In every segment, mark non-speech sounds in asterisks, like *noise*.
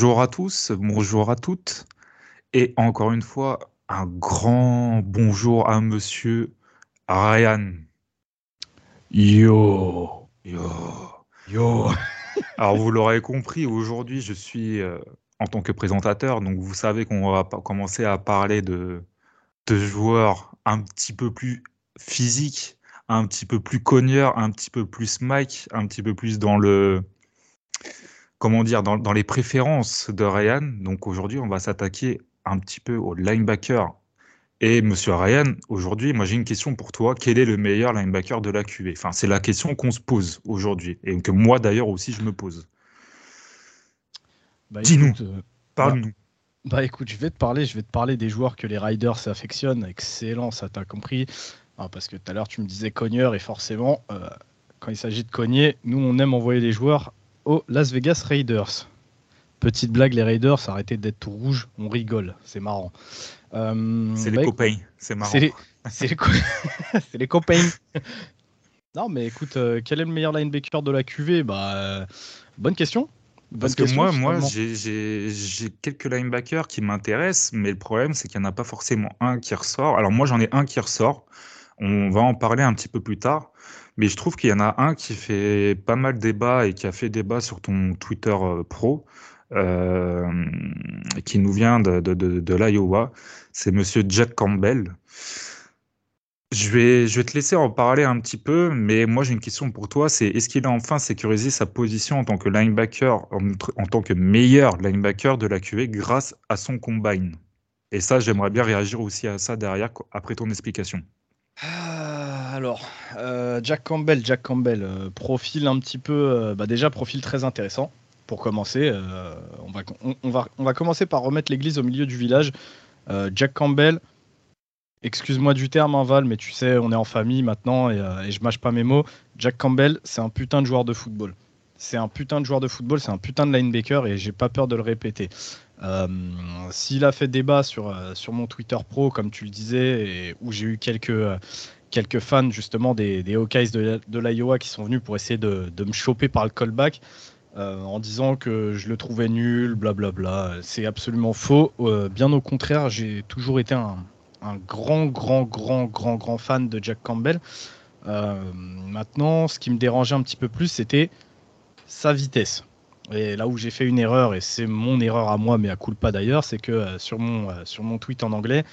Bonjour à tous, bonjour à toutes, et encore une fois, un grand bonjour à monsieur Ryan. Yo, Yo. yo. *laughs* Alors vous l'aurez compris, aujourd'hui je suis euh, en tant que présentateur, donc vous savez qu'on va commencer à parler de, de joueurs un petit peu plus physiques, un petit peu plus cogneurs, un petit peu plus Mike, un petit peu plus dans le comment dire dans, dans les préférences de Ryan. Donc aujourd'hui on va s'attaquer un petit peu au linebacker. Et Monsieur Ryan, aujourd'hui, moi j'ai une question pour toi. Quel est le meilleur linebacker de la QV Enfin, c'est la question qu'on se pose aujourd'hui et que moi d'ailleurs aussi je me pose. Bah, Dis-nous. euh, Parle-nous. bah écoute, je vais te parler, je vais te parler des joueurs que les Riders affectionnent. Excellent, ça t'as compris. Ah, parce que tout à l'heure tu me disais cogneur et forcément, euh, quand il s'agit de cogner, nous on aime envoyer les joueurs aux Las Vegas Raiders. Petite blague, les Raiders, arrêtez d'être tout rouge, on rigole, c'est marrant. Euh, C'est bah, les écoute, copains, c'est marrant. C'est les, c'est les, co- *laughs* c'est les copains. non, mais écoute, euh, quel est le meilleur linebacker de la QV bah, euh, Bonne question. Bonne Parce que moi, moi, j'ai quelques linebackers qui m'intéressent, mais le problème, c'est qu'il n'y en a pas forcément un qui ressort. Alors moi, j'en ai un qui ressort. On va en parler un petit peu plus tard. Mais je trouve qu'il y en a un qui fait pas mal débat et qui a fait débat sur ton Twitter euh, pro, euh, qui nous vient de, de, de, l'Iowa. C'est Monsieur Jack Campbell. Je vais, je vais te laisser en parler un petit peu, mais moi j'ai une question pour toi, c'est est-ce qu'il a enfin sécurisé sa position en tant que linebacker, en, tant que meilleur linebacker de la QV grâce à son combine? Et ça, j'aimerais bien réagir aussi à ça derrière, après ton explication. Ah, alors, euh, Jack Campbell, Jack Campbell, euh, profil un petit peu, euh, bah déjà profil très intéressant. Pour commencer, on, va, commencer par remettre l'église au milieu du village. Jack Campbell, excuse-moi du terme, hein, Val, mais tu sais, on est en famille maintenant et, je mâche pas mes mots. Jack Campbell, c'est un putain de joueur de football. C'est un putain de joueur de football, c'est un putain de linebacker et j'ai pas peur de le répéter. S'il a fait débat sur, mon Twitter pro, comme tu le disais, où j'ai eu quelques, quelques fans justement des, Hawkeyes de, l'Iowa qui sont venus pour essayer de, me choper par le callback euh, en disant que je le trouvais nul, blablabla. C'est absolument faux. Euh, bien au contraire, j'ai toujours été un, grand, grand, grand, grand, grand fan de Jack Campbell. Euh, maintenant, ce qui me dérangeait un petit peu plus, c'était sa vitesse. Et là où j'ai fait une erreur, et c'est mon erreur à moi, mais à culpa d'ailleurs, c'est que sur, mon, sur mon tweet en anglais,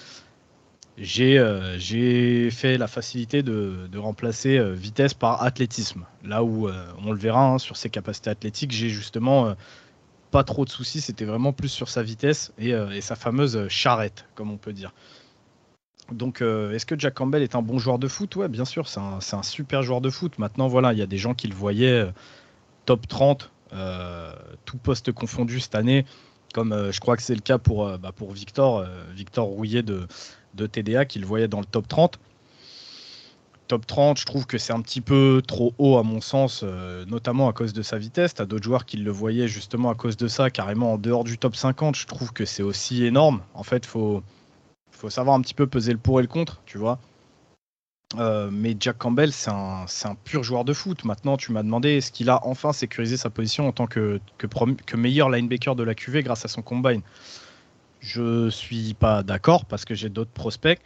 j'ai euh, j'ai fait la facilité de, remplacer euh, vitesse par athlétisme. Là où euh, on le verra hein, sur ses capacités athlétiques, j'ai justement pas trop de soucis, c'était vraiment plus sur sa vitesse et, sa fameuse charrette, comme on peut dire. Donc, est-ce que Jack Campbell est un bon joueur de foot? Ouais, bien sûr, c'est un, super joueur de foot. Maintenant, voilà, il y a des gens qui le voyaient top 30, euh, tout poste confondu cette année, comme je crois que c'est le cas pour, bah, pour Victor, Victor Rouillet de, de TDA, qui le voyait dans le top 30. Top 30, je trouve que c'est un petit peu trop haut à mon sens, euh, notamment à cause de sa vitesse. Tu as d'autres joueurs qui le voyaient justement à cause de ça, carrément en dehors du top 50. Je trouve que c'est aussi énorme. En fait, il faut, faut savoir un petit peu peser le pour et le contre, tu vois. Euh, mais Jack Campbell, c'est un, pur joueur de foot. Maintenant, tu m'as demandé est-ce qu'il a enfin sécurisé sa position en tant que meilleur linebacker de la QV grâce à son combine? Je suis pas d'accord parce que j'ai d'autres prospects.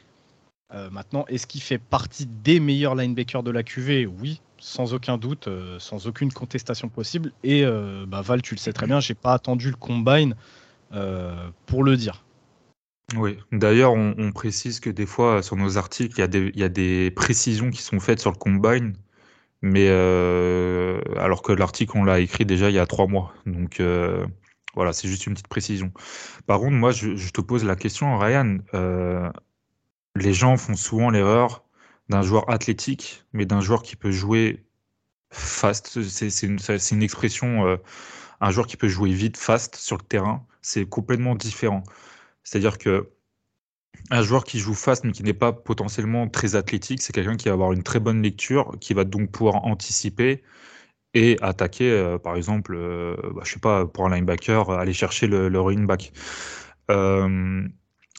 Euh, maintenant, est-ce qu'il fait partie des meilleurs linebackers de la QV Oui, sans aucun doute, euh, sans aucune contestation possible. Et euh, bah, Val, tu le sais très bien, j'ai pas attendu le combine pour le dire. Oui, d'ailleurs, on, précise que des fois, sur nos articles, il y a des, il y a des précisions qui sont faites sur le combine, mais alors que l'article, on l'a écrit déjà il y a trois mois. Donc voilà, c'est juste une petite précision. Par contre, moi, je, te pose la question, Ryan. euh, les gens font souvent l'erreur d'un joueur athlétique, mais d'un joueur qui peut jouer fast. C'est c'est une, c'est une expression, euh, un joueur qui peut jouer vite, fast sur le terrain. C'est complètement différent. C'est-à-dire que un joueur qui joue fast mais qui n'est pas potentiellement très athlétique, c'est quelqu'un qui va avoir une très bonne lecture, qui va donc pouvoir anticiper et attaquer, euh, par exemple, euh, bah, je sais pas, pour un linebacker, aller chercher le, running back. Euh,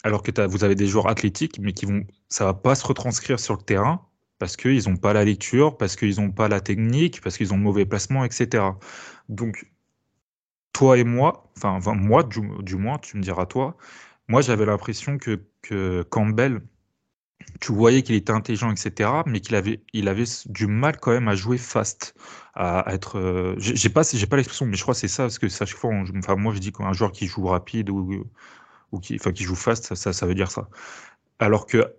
alors que vous avez des joueurs athlétiques, mais qui vont, ça va pas se retranscrire sur le terrain parce qu'ils n'ont pas la lecture, parce qu'ils n'ont pas la technique, parce qu'ils ont mauvais placement, etc. Donc, toi et moi, enfin, moi du, moins, tu me diras toi, moi j'avais l'impression que Campbell, tu voyais qu'il était intelligent, etc., mais qu'il avait, il avait du mal quand même à jouer fast, à, être. Euh, j'ai pas, j'ai pas l'expression, mais je crois que c'est ça, parce que chaque fois, enfin, moi je dis qu'un joueur qui joue rapide ou, qui, enfin, qui joue fast, ça, ça, veut dire ça. Alors que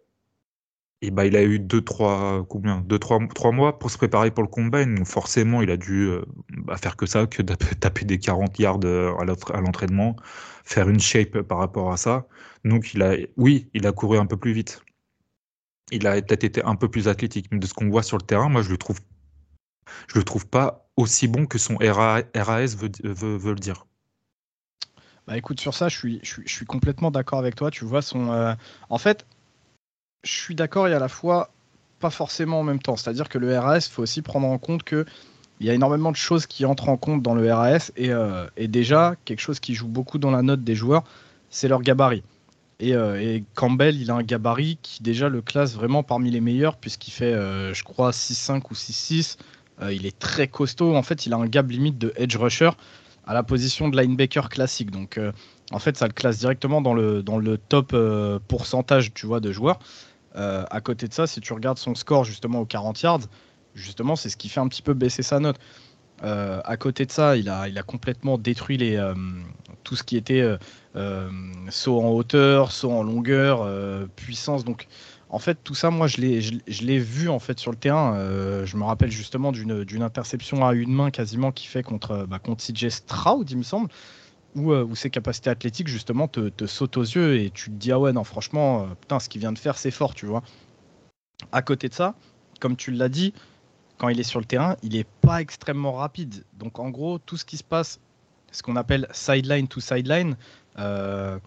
et bah, il a eu 2 trois combien? Deux trois, trois mois pour se préparer pour le combine. Donc forcément, il a dû euh, bah, faire que ça, que taper des 40 yards euh, à l'entraînement, faire une shape par rapport à ça. Donc il a, oui, il a couru un peu plus vite. Il a peut-être été un peu plus athlétique, mais de ce qu'on voit sur le terrain, moi je le trouve, je le trouve pas aussi bon que son RAS veut, le dire. Bah écoute, sur ça, je suis, je suis, complètement d'accord avec toi. Tu vois, son. Euh, en fait, je suis d'accord et à la fois pas forcément en même temps. C'est-à-dire que le RAS, il faut aussi prendre en compte que il y a énormément de choses qui entrent en compte dans le RAS et, euh, et déjà quelque chose qui joue beaucoup dans la note des joueurs, c'est leur gabarit. Et, euh, et, Campbell, il a un gabarit qui déjà le classe vraiment parmi les meilleurs puisqu'il fait, euh, je crois, 6-5 ou 6-6. il est très costaud. En fait, il a un gap limite de edge rusher à la position de linebacker classique. Donc, en fait, ça le classe directement dans le, dans le top pourcentage, tu vois, de joueurs. Euh, à côté de ça, si tu regardes son score justement aux 40 yards, justement, c'est ce qui fait un petit peu baisser sa note. Euh, à côté de ça, il a, il a complètement détruit les, euh, tout ce qui était saut en hauteur, saut en longueur, puissance. Donc, en fait, tout ça, moi, je l'ai, je, vu en fait sur le terrain. je me rappelle justement d'une, d'une interception à une main quasiment qui fait contre, bah, contre CJ Stroud, il me semble. Euh, où, ses capacités athlétiques justement te, te, sautent aux yeux et tu te dis ah ouais non franchement euh, putain ce qu'il vient de faire c'est fort tu vois. À côté de ça, comme tu l'as dit, quand il est sur le terrain, il n'est pas extrêmement rapide. Donc en gros tout ce qui se passe, ce qu'on appelle sideline to sideline, euh,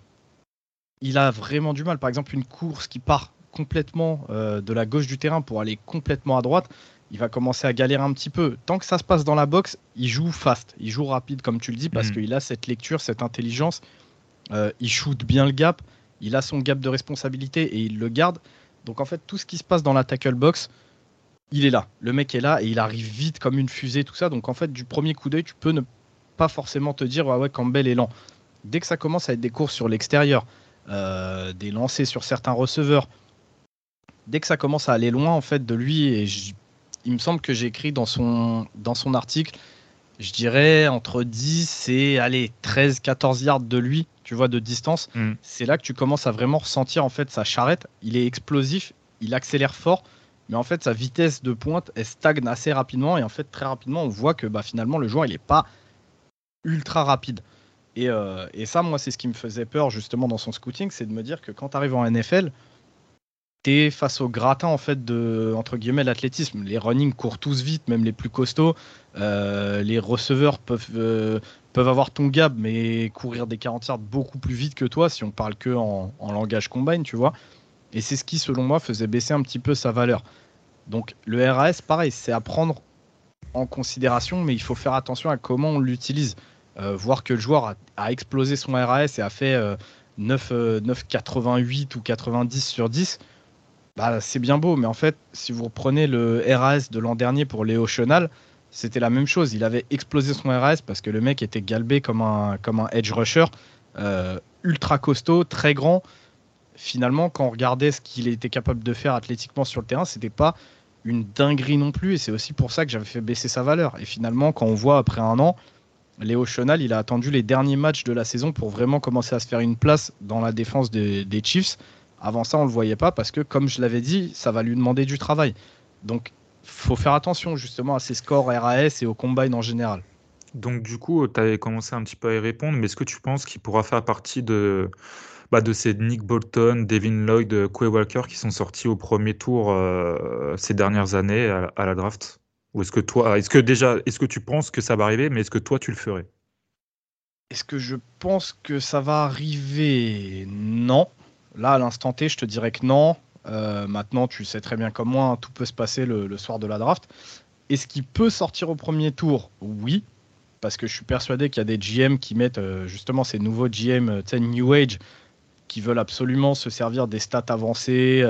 il a vraiment du mal. Par exemple une course qui part complètement de la gauche du terrain pour aller complètement à droite, il va commencer à galérer un petit peu. Tant que ça se passe dans la boxe, il joue fast, il joue rapide, comme tu le dis, parce mm. qu'il a cette lecture, cette intelligence. Euh, il shoot bien le gap, il a son gap de responsabilité et il le garde. Donc en fait, tout ce qui se passe dans la tackle box, il est là. Le mec est là et il arrive vite comme une fusée, tout ça. Donc en fait, du premier coup d'œil, tu peux ne pas forcément te dire, ouais, ouais, Campbell est lent. Dès que ça commence à être des courses sur l'extérieur, euh, des lancers sur certains receveurs, dès que ça commence à aller loin en fait de lui, et il me semble que j'ai écrit dans son, dans son article, je dirais entre 10 et allez, 13, 14 yards de lui, tu vois, de distance. Mm. C'est là que tu commences à vraiment ressentir en fait sa charrette. Il est explosif, il accélère fort, mais en fait sa vitesse de pointe elle stagne assez rapidement et en fait très rapidement on voit que bah, finalement le joueur il n'est pas ultra rapide. Et, euh, et ça, moi, c'est ce qui me faisait peur justement dans son scouting, c'est de me dire que quand tu arrives en NFL, face au gratin en fait de entre guillemets l'athlétisme. Les running courent tous vite, même les plus costauds. Euh, les receveurs peuvent euh, peuvent avoir ton gap, mais courir des 40 yards beaucoup plus vite que toi si on parle que en, langage combine, tu vois. Et c'est ce qui, selon moi, faisait baisser un petit peu sa valeur. Donc le RAS, pareil, c'est à prendre en considération, mais il faut faire attention à comment on l'utilise. Euh, voir que le joueur a, explosé son RAS et a fait 9, 9,88 ou 90 sur 10 bah, c'est bien beau, mais en fait, si vous reprenez le RAS de l'an dernier pour Léo Chenal, c'était la même chose. Il avait explosé son RAS parce que le mec était galbé comme un, comme un edge rusher, euh, ultra costaud, très grand. Finalement, quand on regardait ce qu'il était capable de faire athlétiquement sur le terrain, c'était pas une dinguerie non plus. Et c'est aussi pour ça que j'avais fait baisser sa valeur. Et finalement, quand on voit après un an, Léo Chenal, il a attendu les derniers matchs de la saison pour vraiment commencer à se faire une place dans la défense des, Chiefs. Avant ça, on ne le voyait pas parce que, comme je l'avais dit, ça va lui demander du travail. Donc, faut faire attention justement à ses scores RAS et au combine en général. Donc, du coup, tu avais commencé un petit peu à y répondre, mais est-ce que tu penses qu'il pourra faire partie de, bah, de ces Nick Bolton, Devin Lloyd, Quay Walker qui sont sortis au premier tour euh, ces dernières années à, la draft Ou est-ce que toi, est-ce que déjà, est-ce que tu penses que ça va arriver, mais est-ce que toi tu le ferais? Est-ce que je pense que ça va arriver? Non. Là, à l'instant T, je te dirais que non. Euh, maintenant, tu sais très bien comme moi, hein, tout peut se passer le, soir de la draft. Est-ce qu'il peut sortir au premier tour? Oui, parce que je suis persuadé qu'il y a des GM qui mettent euh, justement ces nouveaux GM, euh, New Age, qui veulent absolument se servir des stats avancées,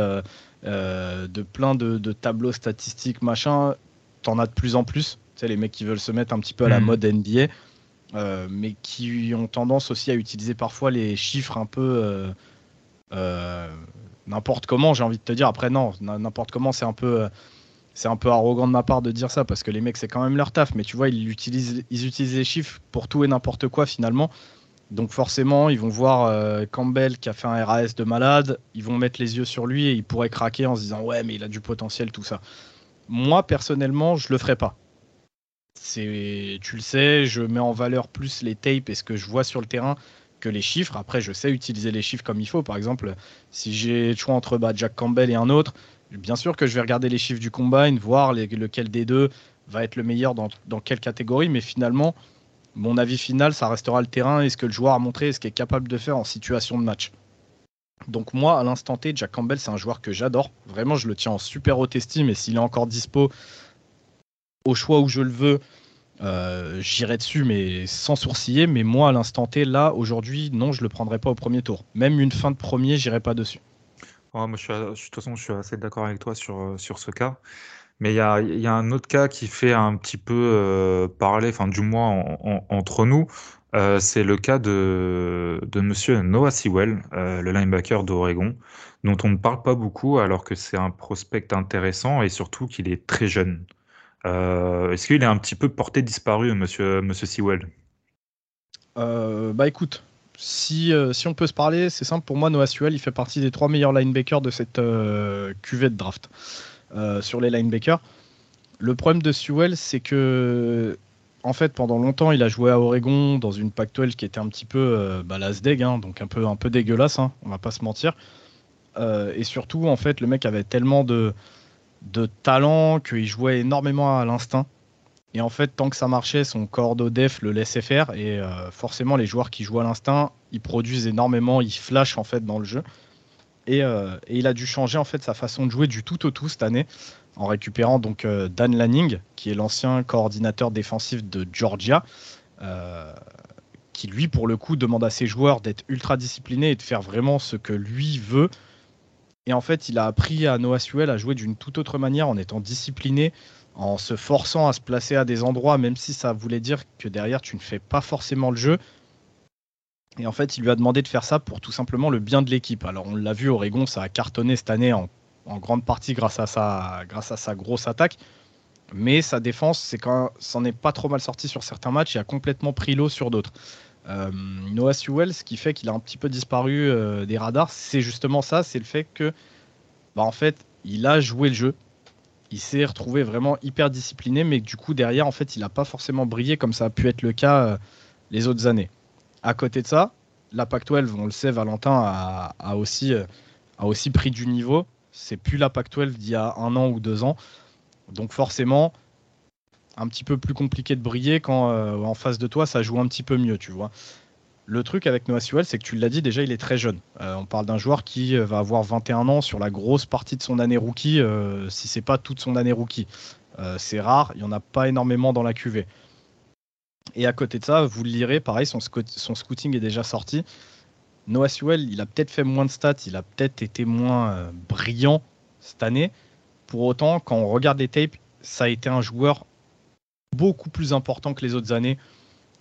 de plein de, tableaux statistiques, machin. T'en as de plus en plus. Tu sais, les mecs qui veulent se mettre un petit peu à la hmm. mode NBA. mais qui ont tendance aussi à utiliser parfois les chiffres un peu n'importe comment, j'ai envie de te dire. Après, non, n'importe comment, c'est un peu c'est un peu arrogant de ma part de dire ça parce que les mecs c'est quand même leur taf mais tu vois ils utilisent ils utilisent les chiffres pour tout et n'importe quoi finalement donc forcément ils vont voir euh, Campbell qui a fait un RAS de malade ils vont mettre les yeux sur lui et ils pourraient craquer en se disant ouais mais il a du potentiel tout ça. Moi personnellement je le ferai pas. C'est tu le sais je mets en valeur plus les tapes et ce que je vois sur le terrain que les chiffres. Après je sais utiliser les chiffres comme il faut. Par exemple si j'ai le choix entre bah, Jack Campbell et un autre Bien sûr que je vais regarder les chiffres du combine, voir lequel des deux va être le meilleur dans, quelle catégorie, mais finalement, mon avis final, ça restera le terrain et ce que le joueur a montré et ce qu'il est capable de faire en situation de match. Donc moi, à l'instant T, Jack Campbell, c'est un joueur que j'adore. Vraiment, je le tiens en super haute estime et s'il est encore dispo au choix où je le veux, euh, j'irai dessus, mais sans sourciller. Mais moi, à l'instant T, là, aujourd'hui, non, je le prendrai pas au premier tour. Même une fin de premier, j'irai pas dessus moi, je suis, de toute façon, je suis assez d'accord avec toi sur, euh, sur ce cas. Mais il y a, un autre cas qui fait un petit peu euh, parler, enfin, du moins entre nous. Euh, c'est le cas de, de monsieur Noah Sewell, le linebacker d'Oregon, dont on ne parle pas beaucoup alors que c'est un prospect intéressant et surtout qu'il est très jeune. est-ce qu'il est un petit peu porté disparu, monsieur, monsieur Sewell? Bah écoute, si, euh, si on peut se parler, c'est simple pour moi, Noah Sewell, il fait partie des trois meilleurs linebackers de cette euh, cuvée de draft euh, sur les linebackers. Le problème de Sewell, c'est que en fait, pendant longtemps, il a joué à Oregon dans une Pac-12 qui était un petit peu bah, la hein, donc un peu, un peu dégueulasse, hein, on va pas se mentir. et surtout, en fait, le mec avait tellement de, de talent qu'il jouait énormément à l'instinct. Et en fait, tant que ça marchait, son cordeau def le laissait faire. Et euh, forcément, les joueurs qui jouent à l'instinct, ils produisent énormément, ils flashent en fait dans le jeu. Euh, et, il a dû changer en fait sa façon de jouer du tout au tout cette année, en récupérant donc euh, Dan Lanning, qui est l'ancien coordinateur défensif de Georgia, qui lui, pour le coup, demande à ses joueurs d'être ultra disciplinés et de faire vraiment ce que lui veut. Et en fait, il a appris à Noah Sewell à jouer d'une toute autre manière en étant discipliné, en se forçant à se placer à des endroits, même si ça voulait dire que derrière tu ne fais pas forcément le jeu. Et en fait, il lui a demandé de faire ça pour tout simplement le bien de l'équipe. Alors, on l'a vu, Oregon, ça a cartonné cette année en, grande partie grâce à, sa, grosse attaque. Mais sa défense, c'est quand s'en est pas trop mal sorti sur certains matchs il a complètement pris l'eau sur d'autres. Euh, Noah Sewell, ce qui fait qu'il a un petit peu disparu euh, des radars, c'est justement ça, c'est le fait que, bah, en fait, il a joué le jeu, il s'est retrouvé vraiment hyper discipliné, mais du coup, derrière, en fait, il n'a pas forcément brillé comme ça a pu être le cas euh, les autres années. À côté de ça, la Pac-12, on le sait, Valentin a, aussi, euh, a aussi pris du niveau. C'est plus la Pac-12 d'il y a un an ou deux ans. Donc forcément, un petit peu plus compliqué de briller quand euh, en face de toi, ça joue un petit peu mieux, tu vois. Le truc avec Noah Sewell, c'est que tu l'as dit déjà, il est très jeune. Euh, on parle d'un joueur qui va avoir 21 ans sur la grosse partie de son année rookie, euh, si c'est pas toute son année rookie. c'est rare, il y en a pas énormément dans la QV. Et à côté de ça, vous le lirez, pareil, son, scouting est déjà sorti. Noah Sewell, il a peut-être fait moins de stats, il a peut-être été moins brillant cette année. Pour autant, quand on regarde les tapes, ça a été un joueur beaucoup plus important que les autres années.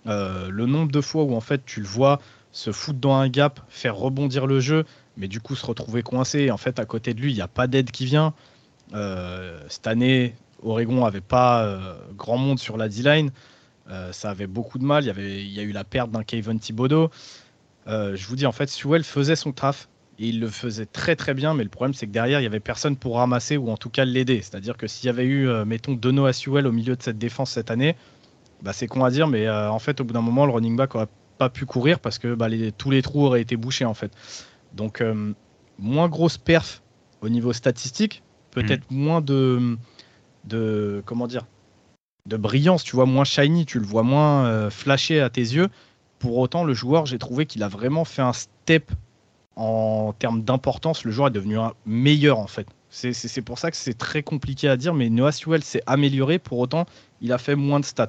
Euh, le nombre de fois où en fait tu le vois se foutre dans un gap, faire rebondir le jeu, mais du coup se retrouver coincé. En fait, à côté de lui, il n'y a pas d'aide qui vient. Euh, cette année, Oregon avait pas euh, grand monde sur la D-line. Ça avait beaucoup de mal. Il y, avait, il y a eu la perte d'un Kevin Thibodeau. je vous dis, en fait, Sewell faisait son taf et il le faisait très très bien, mais le problème c'est que derrière il y avait personne pour ramasser ou en tout cas l'aider. C'est-à-dire que s'il y avait eu, mettons, Dono à Sewell au milieu de cette défense cette année, bah, c'est con à dire, mais euh, en fait, au bout d'un moment, le running back aurait pas pu courir parce que bah, tous les trous auraient été bouchés en fait. Donc, euh, moins grosse perf au niveau statistique, peut-être hmm. moins de, de comment dire, de brillance, tu vois, moins shiny, tu le vois moins euh, flasher à tes yeux. Pour autant, le joueur, j'ai trouvé qu'il a vraiment fait un step en termes d'importance. Le joueur est devenu un meilleur en fait. C'est pour ça que c'est très compliqué à dire, mais Noah Sewell s'est amélioré, pour autant, il a fait moins de stats.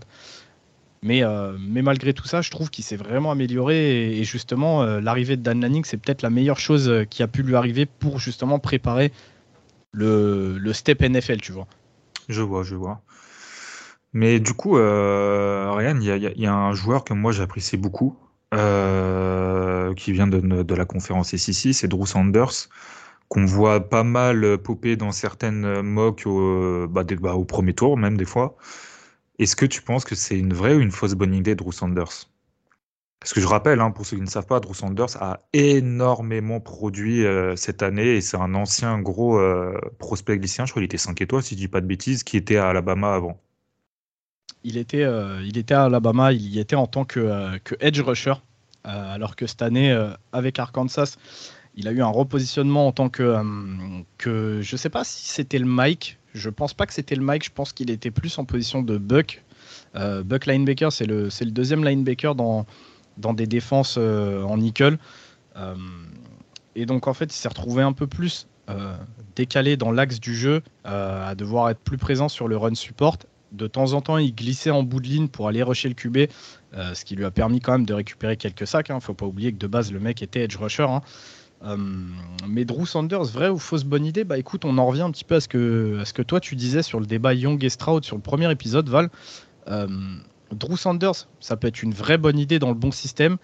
Mais, euh, mais malgré tout ça, je trouve qu'il s'est vraiment amélioré, et, justement, euh, l'arrivée de Dan Lanning, c'est peut-être la meilleure chose euh, qui a pu lui arriver pour justement préparer le, le step NFL, tu vois. Je vois, je vois. Mais du coup, euh, Ryan, il y a, un joueur que moi j'apprécie beaucoup, euh, qui vient de, la conférence SEC, c'est Drew Sanders, qu'on voit pas mal popper dans certaines mocks au, bah, bah, au premier tour, même des fois. Est-ce que tu penses que c'est une vraie ou une fausse bonne idée, Drew Sanders? Parce que je rappelle, hein, pour ceux qui ne savent pas, Drew Sanders a énormément produit euh, cette année et c'est un ancien gros prospect lycéen, je crois qu'il était 5 étoiles, si je dis pas de bêtises, qui était à Alabama avant. Il était, euh, il était à Alabama, il y était en tant que, que edge rusher, alors que cette année, avec Arkansas, il a eu un repositionnement en tant que, que je ne sais pas si c'était le Mike, je pense pas que c'était le Mike, je pense qu'il était plus en position de Buck. Euh, Buck linebacker, c'est le, le deuxième linebacker dans, dans des défenses euh, en nickel. Euh, et donc en fait, il s'est retrouvé un peu plus décalé dans l'axe du jeu, à devoir être plus présent sur le run support. De temps en temps, il glissait en bout de ligne pour aller rusher le QB, ce qui lui a permis quand même de récupérer quelques sacs. Il hein. ne faut pas oublier que de base, le mec était edge rusher. Hein. Euh, mais Drew Sanders, vrai ou fausse bonne idée? Bah écoute, on en revient un petit peu à ce que, à ce que toi tu disais sur le débat Young et Stroud sur le premier épisode, Val. Euh, Drew Sanders, ça peut être une vraie bonne idée dans le bon système,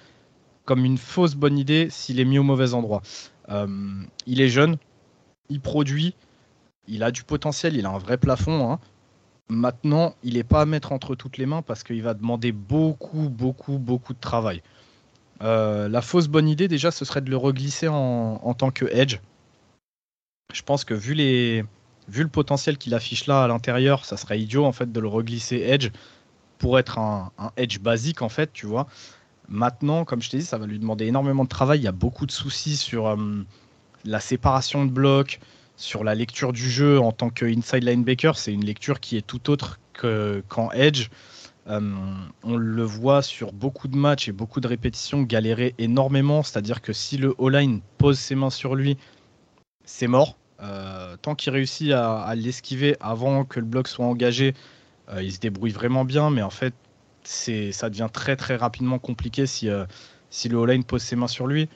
comme une fausse bonne idée s'il est mis au mauvais endroit. Euh, il est jeune, il produit, il a du potentiel, il a un vrai plafond. Hein. Maintenant, il n'est pas à mettre entre toutes les mains parce qu'il va demander beaucoup, beaucoup, beaucoup de travail. Euh, la fausse bonne idée, déjà, ce serait de le reglisser en, tant que edge. Je pense que vu, les, vu le potentiel qu'il affiche là à l'intérieur, ça serait idiot en fait de le reglisser edge pour être un, edge basique en fait, tu vois. Maintenant, comme je t'ai dit, ça va lui demander énormément de travail. Il y a beaucoup de soucis sur euh, la séparation de blocs, sur la lecture du jeu en tant que inside linebacker. C'est une lecture qui est tout autre qu'en edge. Euh, on le voit sur beaucoup de matchs et beaucoup de répétitions galérer énormément. C'est-à-dire que si le O-line pose ses mains sur lui, c'est mort. Euh, tant qu'il réussit à, l'esquiver avant que le bloc soit engagé, euh, il se débrouille vraiment bien. Mais en fait, ça devient très très rapidement compliqué si, si le O-line pose ses mains sur lui.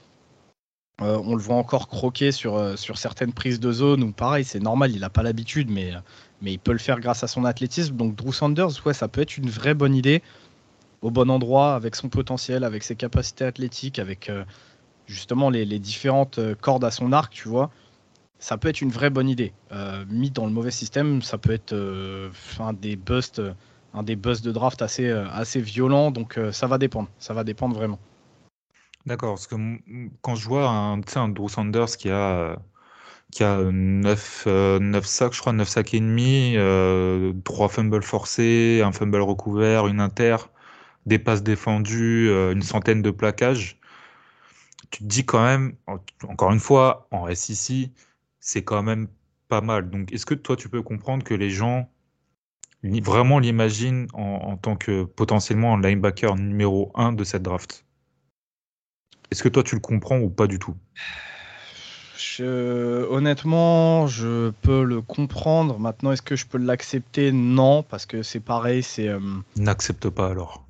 On le voit encore croquer sur, sur certaines prises de zone ou pareil, c'est normal, il n'a pas l'habitude, mais mais il peut le faire grâce à son athlétisme. Donc Drew Sanders, ouais, ça peut être une vraie bonne idée au bon endroit, avec son potentiel, avec ses capacités athlétiques, avec euh, justement les, différentes euh, cordes à son arc, tu vois. Ça peut être une vraie bonne idée. Euh, mis dans le mauvais système, ça peut être un des busts, un des busts de draft assez, assez violent. Donc ça va dépendre. Ça va dépendre vraiment. D'accord, parce que quand je vois un, Drew Sanders qui a qui a 9, 9 euh, sacs, je crois, 9 sacs et demi, euh, 3 fumbles forcés, un fumble recouvert, une inter, des passes défendues, euh, une centaine de plaquages. Tu te dis quand même, encore une fois, en SEC, c'est quand même pas mal. Donc, est-ce que toi, tu peux comprendre que les gens vraiment l'imaginent en, tant que potentiellement linebacker numéro 1 de cette draft? Est-ce que toi, tu le comprends ou pas du tout? Honnêtement, je peux le comprendre. Maintenant, est-ce que je peux l'accepter? Non, parce que c'est pareil. C'est euh, n'accepte pas alors.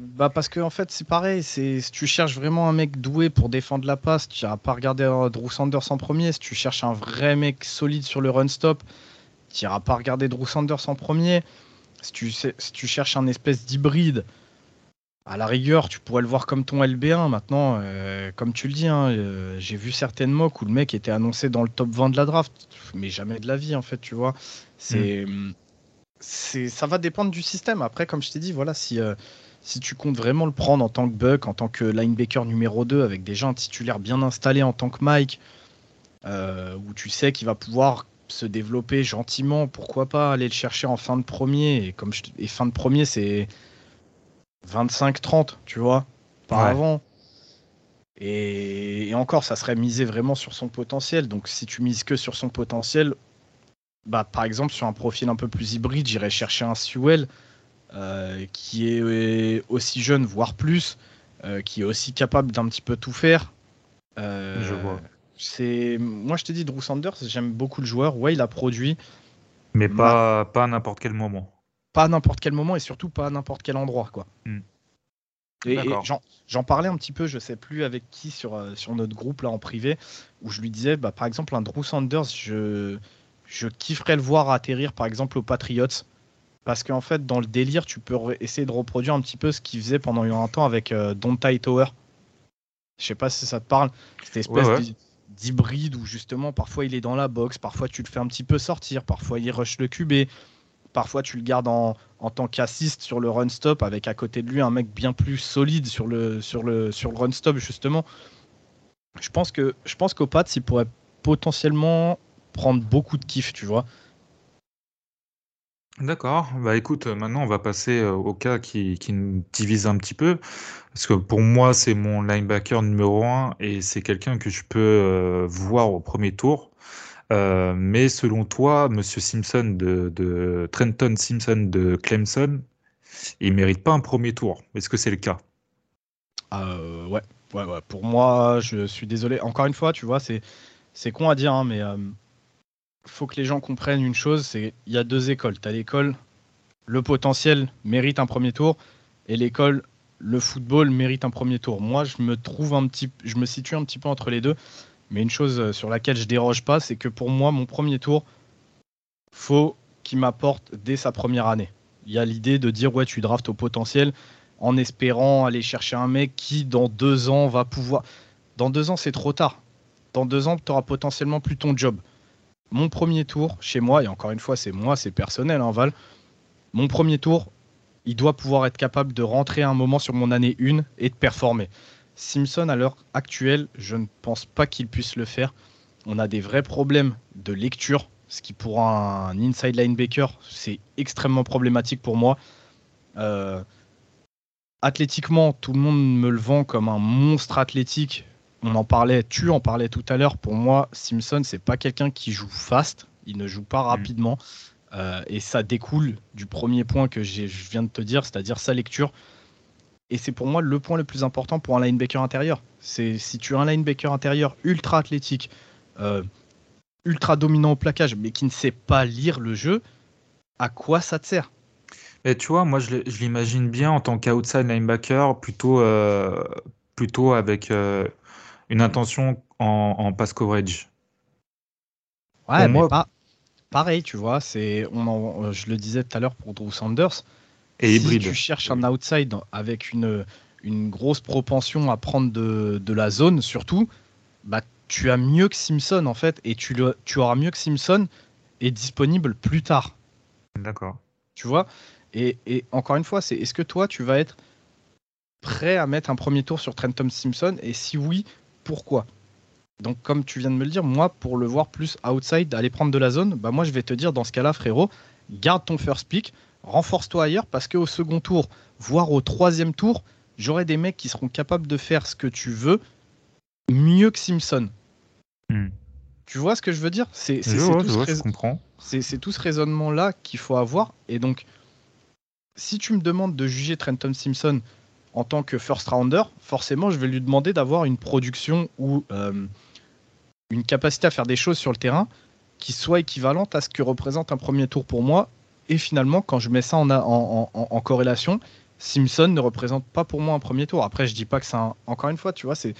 Bah parce que en fait c'est pareil. C'est si tu cherches vraiment un mec doué pour défendre la passe, tu n'iras pas regarder euh, Drew Sanders en premier. Si tu cherches un vrai mec solide sur le run stop, tu n'iras pas regarder Drew Sanders en premier. Si tu, si tu cherches un espèce d'hybride à la rigueur, tu pourrais le voir comme ton LB1. Maintenant, euh, comme tu le dis, hein, euh, j'ai vu certaines mocks où le mec était annoncé dans le top 20 de la draft, mais jamais de la vie, en fait, tu vois. C'est, mm. c'est, ça va dépendre du système. Après, comme je t'ai dit, voilà, si, euh, si tu comptes vraiment le prendre en tant que Buck, en tant que linebacker numéro 2, avec déjà un titulaire bien installé en tant que Mike, où tu sais qu'il va pouvoir se développer gentiment, pourquoi pas aller le chercher en fin de premier. Et, comme et fin de premier, c'est 25-30, tu vois, par avant. Et, encore, ça serait misé vraiment sur son potentiel. Donc, si tu mises que sur son potentiel, bah, par exemple, sur un profil un peu plus hybride, j'irais chercher un Sewell euh, qui est aussi jeune, voire plus, euh, qui est aussi capable d'un petit peu tout faire. Euh, je vois. C'est moi, je te dis, Drew Sanders, j'aime beaucoup le joueur. Ouais, il a produit, mais pas, pas à n'importe quel moment pas à n'importe quel moment et surtout pas à n'importe quel endroit. Quoi. Hmm. Et, j'en parlais un petit peu, je sais plus avec qui sur, euh, sur notre groupe là en privé, où je lui disais, bah, par exemple, un Drew Sanders, je, je kifferais le voir atterrir par exemple aux Patriots. Parce qu'en fait, dans le délire, tu peux essayer de reproduire un petit peu ce qu'il faisait pendant un temps avec euh, Dontai Tower. Je sais pas si ça te parle. Cette espèce d'hybride où justement, parfois il est dans la box, parfois tu le fais un petit peu sortir, parfois il rush le QB, parfois tu le gardes en, en tant qu'assist sur le run stop avec à côté de lui un mec bien plus solide sur le, sur le, sur le run stop justement. Je pense que je pense qu'au Pats, il pourrait potentiellement prendre beaucoup de kiff, tu vois. D'accord. Bah écoute, maintenant on va passer euh, au cas qui, qui nous divise un petit peu. Parce que pour moi, c'est mon linebacker numéro un et c'est quelqu'un que je peux euh, voir au premier tour. Euh, mais selon toi, Monsieur Simpson de, Trenton Simpson de Clemson, il mérite pas un premier tour. Est-ce que c'est le cas? Ouais. ouais, ouais. Pour moi, je suis désolé. Encore une fois, tu vois, c'est c'est con à dire, hein, mais faut que les gens comprennent une chose, c'est il y a deux écoles. Tu as l'école, le potentiel mérite un premier tour, et l'école, le football mérite un premier tour. Moi, je me trouve un petit, je me situe un petit peu entre les deux. Mais une chose euh, sur laquelle je déroge pas, c'est que pour moi, mon premier tour, faut qu'il m'apporte dès sa première année. Il y a l'idée de dire ouais, tu draftes au potentiel en espérant aller chercher un mec qui dans deux ans va pouvoir. Dans deux ans, c'est trop tard. Dans deux ans, tu auras potentiellement plus ton job mon premier tour chez moi, et encore une fois, c'est moi, c'est personnel, hein, Val. Mon premier tour, il doit pouvoir être capable de rentrer un moment sur mon année 1 et de performer. Simpson, à l'heure actuelle, je ne pense pas qu'il puisse le faire. On a des vrais problèmes de lecture, ce qui pour un inside linebacker, c'est extrêmement problématique pour moi. Euh, athlétiquement, tout le monde me le vend comme un monstre athlétique on en parlait, tu en parlais tout à l'heure. Pour moi, Simpson, c'est pas quelqu'un qui joue fast. Il ne joue pas mm. rapidement. Euh, et ça découle du premier point que je viens de te dire, c'est-à-dire sa lecture. Et c'est pour moi le point le plus important pour un linebacker intérieur. C'est si tu as un linebacker intérieur ultra athlétique, euh, ultra dominant au plaquage, mais qui ne sait pas lire le jeu, à quoi ça te sert? Et tu vois, moi je l'imagine bien en tant qu'outside linebacker, plutôt, euh, plutôt avec une intention en, pass coverage. Ouais, mais pas, pareil, tu vois, c'est, on je le disais tout à l'heure pour Drew Sanders. Et si tu cherches un outside avec une, une grosse propension à prendre de, de la zone, surtout, bah, tu as mieux que Simpson en fait, et tu, le, tu auras mieux que Simpson est disponible plus tard. D'accord. Tu vois? Et, et, encore une fois, c'est est-ce que toi, tu vas être prêt à mettre un premier tour sur Trenton Simpson? Et si oui, pourquoi? Donc, comme tu viens de me le dire, moi, pour le voir plus outside, aller prendre de la zone, bah moi, je vais te dire dans ce cas-là, frérot, garde ton first pick, renforce-toi ailleurs parce qu'au second tour, voire au troisième tour, j'aurai des mecs qui seront capables de faire ce que tu veux mieux que Simpson. Hmm. Tu vois ce que je veux dire? C'est tout, ce raisonnement-là qu'il faut avoir. Et donc, si tu me demandes de juger Trenton Simpson en tant que first rounder, forcément, je vais lui demander d'avoir une production ou euh, une capacité à faire des choses sur le terrain qui soit équivalente à ce que représente un premier tour pour moi. Et finalement, quand je mets ça en, corrélation, Simpson ne représente pas pour moi un premier tour. Après, je dis pas que c'est un... Encore une fois, tu vois, c'est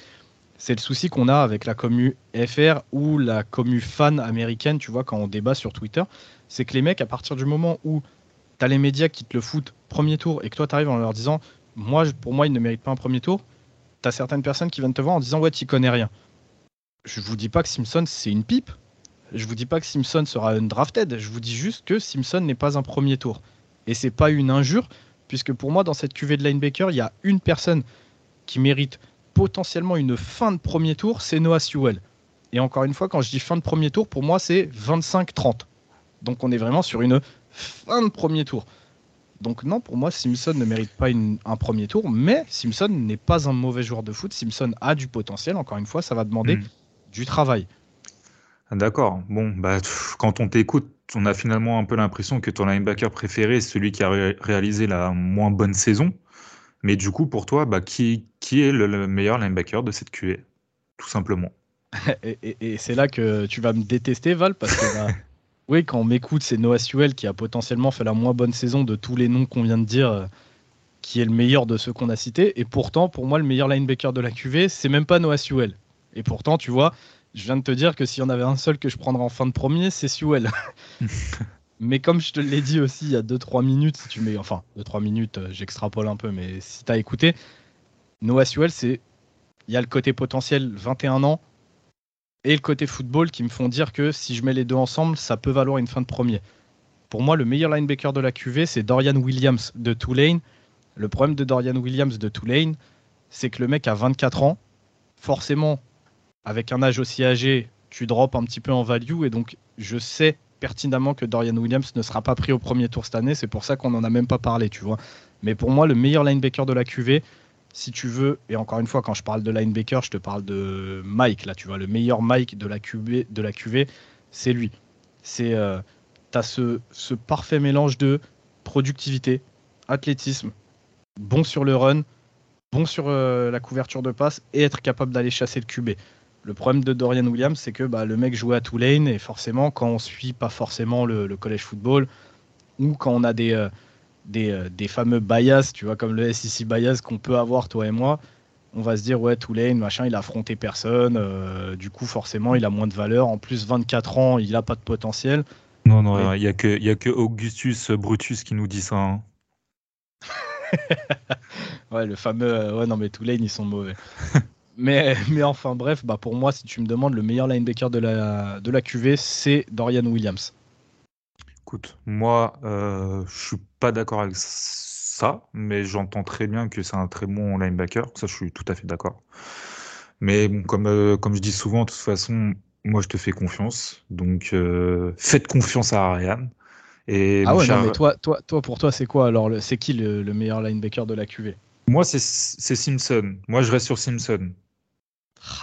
c'est le souci qu'on a avec la commu FR ou la commu fan américaine, tu vois, quand on débat sur Twitter, c'est que les mecs, à partir du moment où tu as les médias qui te le foutent premier tour et que toi tu arrives en leur disant moi, pour moi, il ne mérite pas un premier tour. Tu as certaines personnes qui viennent te voir en disant Ouais, tu connais rien. Je vous dis pas que Simpson, c'est une pipe. Je vous dis pas que Simpson sera un drafted. Je vous dis juste que Simpson n'est pas un premier tour. Et c'est pas une injure, puisque pour moi, dans cette cuvée de linebacker, il y a une personne qui mérite potentiellement une fin de premier tour, c'est Noah Sewell. Et encore une fois, quand je dis fin de premier tour, pour moi, c'est 25-30. Donc on est vraiment sur une fin de premier tour. Donc non, pour moi, Simpson ne mérite pas un premier tour, mais Simpson n'est pas un mauvais joueur de foot. Simpson a du potentiel. Encore une fois, ça va demander hmm. du travail. D'accord. Bon, bah, quand on t'écoute, on a finalement un peu l'impression que ton linebacker préféré est celui qui a réalisé la moins bonne saison. Mais du coup, pour toi, bah, qui, est le, meilleur linebacker de cette QA Tout simplement? *laughs* et, c'est là que tu vas me détester, Val, parce que bah, *laughs* Oui, quand on m'écoute, c'est Noah Sewell qui a potentiellement fait la moins bonne saison de tous les noms qu'on vient de dire, euh, qui est le meilleur de ceux qu'on a cités. Et pourtant, pour moi, le meilleur linebacker de la QV, c'est même pas Noah Sewell. Et pourtant, tu vois, je viens de te dire que s'il y en avait un seul que je prendrais en fin de premier, c'est Sewell. *laughs* Mais comme je te l'ai dit aussi il y a 2-3 minutes, si tu mets, enfin 2-3 minutes, euh, j'extrapole un peu, mais si tu as écouté, Noah Sewell, c'est il y a le côté potentiel 21 ans et le côté football qui me font dire que si je mets les deux ensemble, ça peut valoir une fin de premier. Pour moi, le meilleur linebacker de la QV, c'est Dorian Williams de Tulane. Le problème de Dorian Williams de Tulane, c'est que le mec a 24 ans. Forcément, avec un âge aussi âgé, tu drops un petit peu en value. Et donc, je sais pertinemment que Dorian Williams ne sera pas pris au premier tour cette année. C'est pour ça qu'on n'en a même pas parlé, tu vois. Mais pour moi, le meilleur linebacker de la QV, si tu veux, et encore une fois, quand je parle de linebacker, je te parle de Mike, là, tu vois, le meilleur Mike de la QV, de la QV c'est lui. C'est, euh, tu ce, parfait mélange de productivité, athlétisme, bon sur le run, bon sur euh, la couverture de passe et être capable d'aller chasser le QB. Le problème de Dorian Williams, c'est que bah, le mec jouait à Tulane et forcément, quand on suit pas forcément le, le collège football ou quand on a des, euh, des, euh, des, fameux bias, tu vois, comme le SEC bias qu'on peut avoir toi et moi, on va se dire ouais Tulane machin, il a affronté personne, euh, du coup forcément il a moins de valeur. En plus 24 ans, il a pas de potentiel. Non non, il y a que y a que Augustus Brutus qui nous dit ça. Hein. *laughs* ouais, le fameux. Ouais, non, mais Tulane, ils sont mauvais. *laughs* mais, *laughs* mais enfin, bref, bah, pour moi, si tu me demandes, le meilleur linebacker de la, de la QV, c'est Dorian Williams. Écoute, moi, euh, je suis pas d'accord avec ça, mais j'entends très bien que c'est un très bon linebacker. Ça, je suis tout à fait d'accord. Mais bon, comme, euh, comme je dis souvent, de toute façon, moi, je te fais confiance. Donc, euh, faites confiance à Ariane ah ouais, non, mais toi, toi, toi, pour toi, c'est quoi alors C'est qui le, meilleur linebacker de la QV Moi, c'est Simpson. Moi, je reste sur Simpson.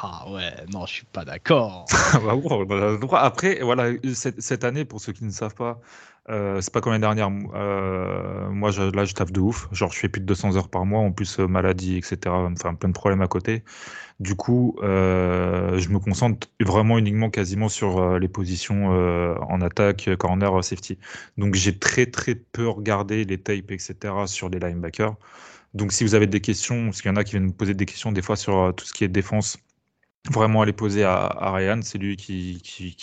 Ah ouais, non, je suis pas d'accord. *laughs* Bah Après, voilà, cette, année, pour ceux qui ne savent pas, euh, c'est pas comme l'année dernière. Euh, moi, là, je taffe de ouf. Genre, je fais plus de 200 heures par mois, en plus euh, maladie, etc. Enfin, plein de problèmes à côté. Du coup, je me concentre vraiment uniquement quasiment sur les positions en attaque, corner, safety. Donc, j'ai très très peu regardé les tapes, etc. sur les linebackers. Donc, si vous avez des questions, parce qu'il y en a qui viennent me poser des questions des fois sur tout ce qui est défense, vraiment à poser à, Ryan. C'est lui qui, qui,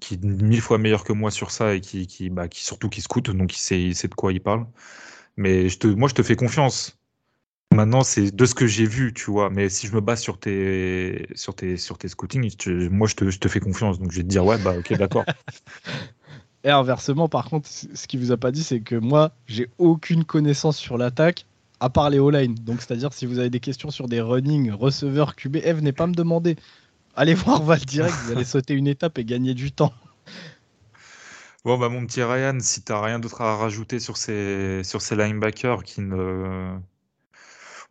qui, est mille fois meilleur que moi sur ça et qui, qui, bah, qui surtout qui scoute, donc il sait, il de quoi il parle. Mais je te, moi, je te fais confiance. Maintenant, c'est de ce que j'ai vu, tu vois. Mais si je me base sur tes, sur tes, sur tes scootings, moi, je te, je te fais confiance. Donc, je vais te dire, ouais, bah, ok, d'accord. *laughs* Et inversement, par contre, ce qu'il vous a pas dit, c'est que moi, j'ai aucune connaissance sur l'attaque à part les O-line. Donc, c'est-à-dire, si vous avez des questions sur des running, receveurs, QB, Eve n'est pas me demander. Allez voir Val direct, vous allez sauter une étape et gagner du temps. Bon, bah, mon petit Ryan, si tu n'as rien d'autre à rajouter sur ces, sur ces linebackers qui ne.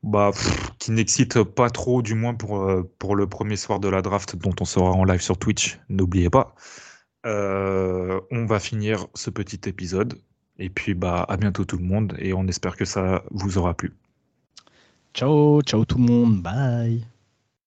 Bah, qui n'excitent pas trop, du moins pour, euh, pour le premier soir de la draft, dont on sera en live sur Twitch, n'oubliez pas. Euh, on va finir ce petit épisode. Et puis bah à bientôt tout le monde et on espère que ça vous aura plu. Ciao, ciao tout le monde, bye.